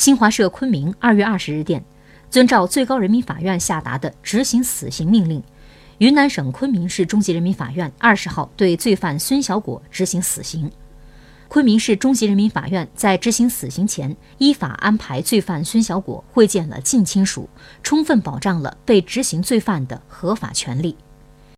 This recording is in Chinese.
新华社昆明二月二十日电遵照最高人民法院下达的执行死刑命令。云南省昆明市中级人民法院二十号对罪犯孙小果执行死刑。昆明市中级人民法院在执行死刑前依法安排罪犯孙小果会见了近亲属充分保障了被执行罪犯的合法权利。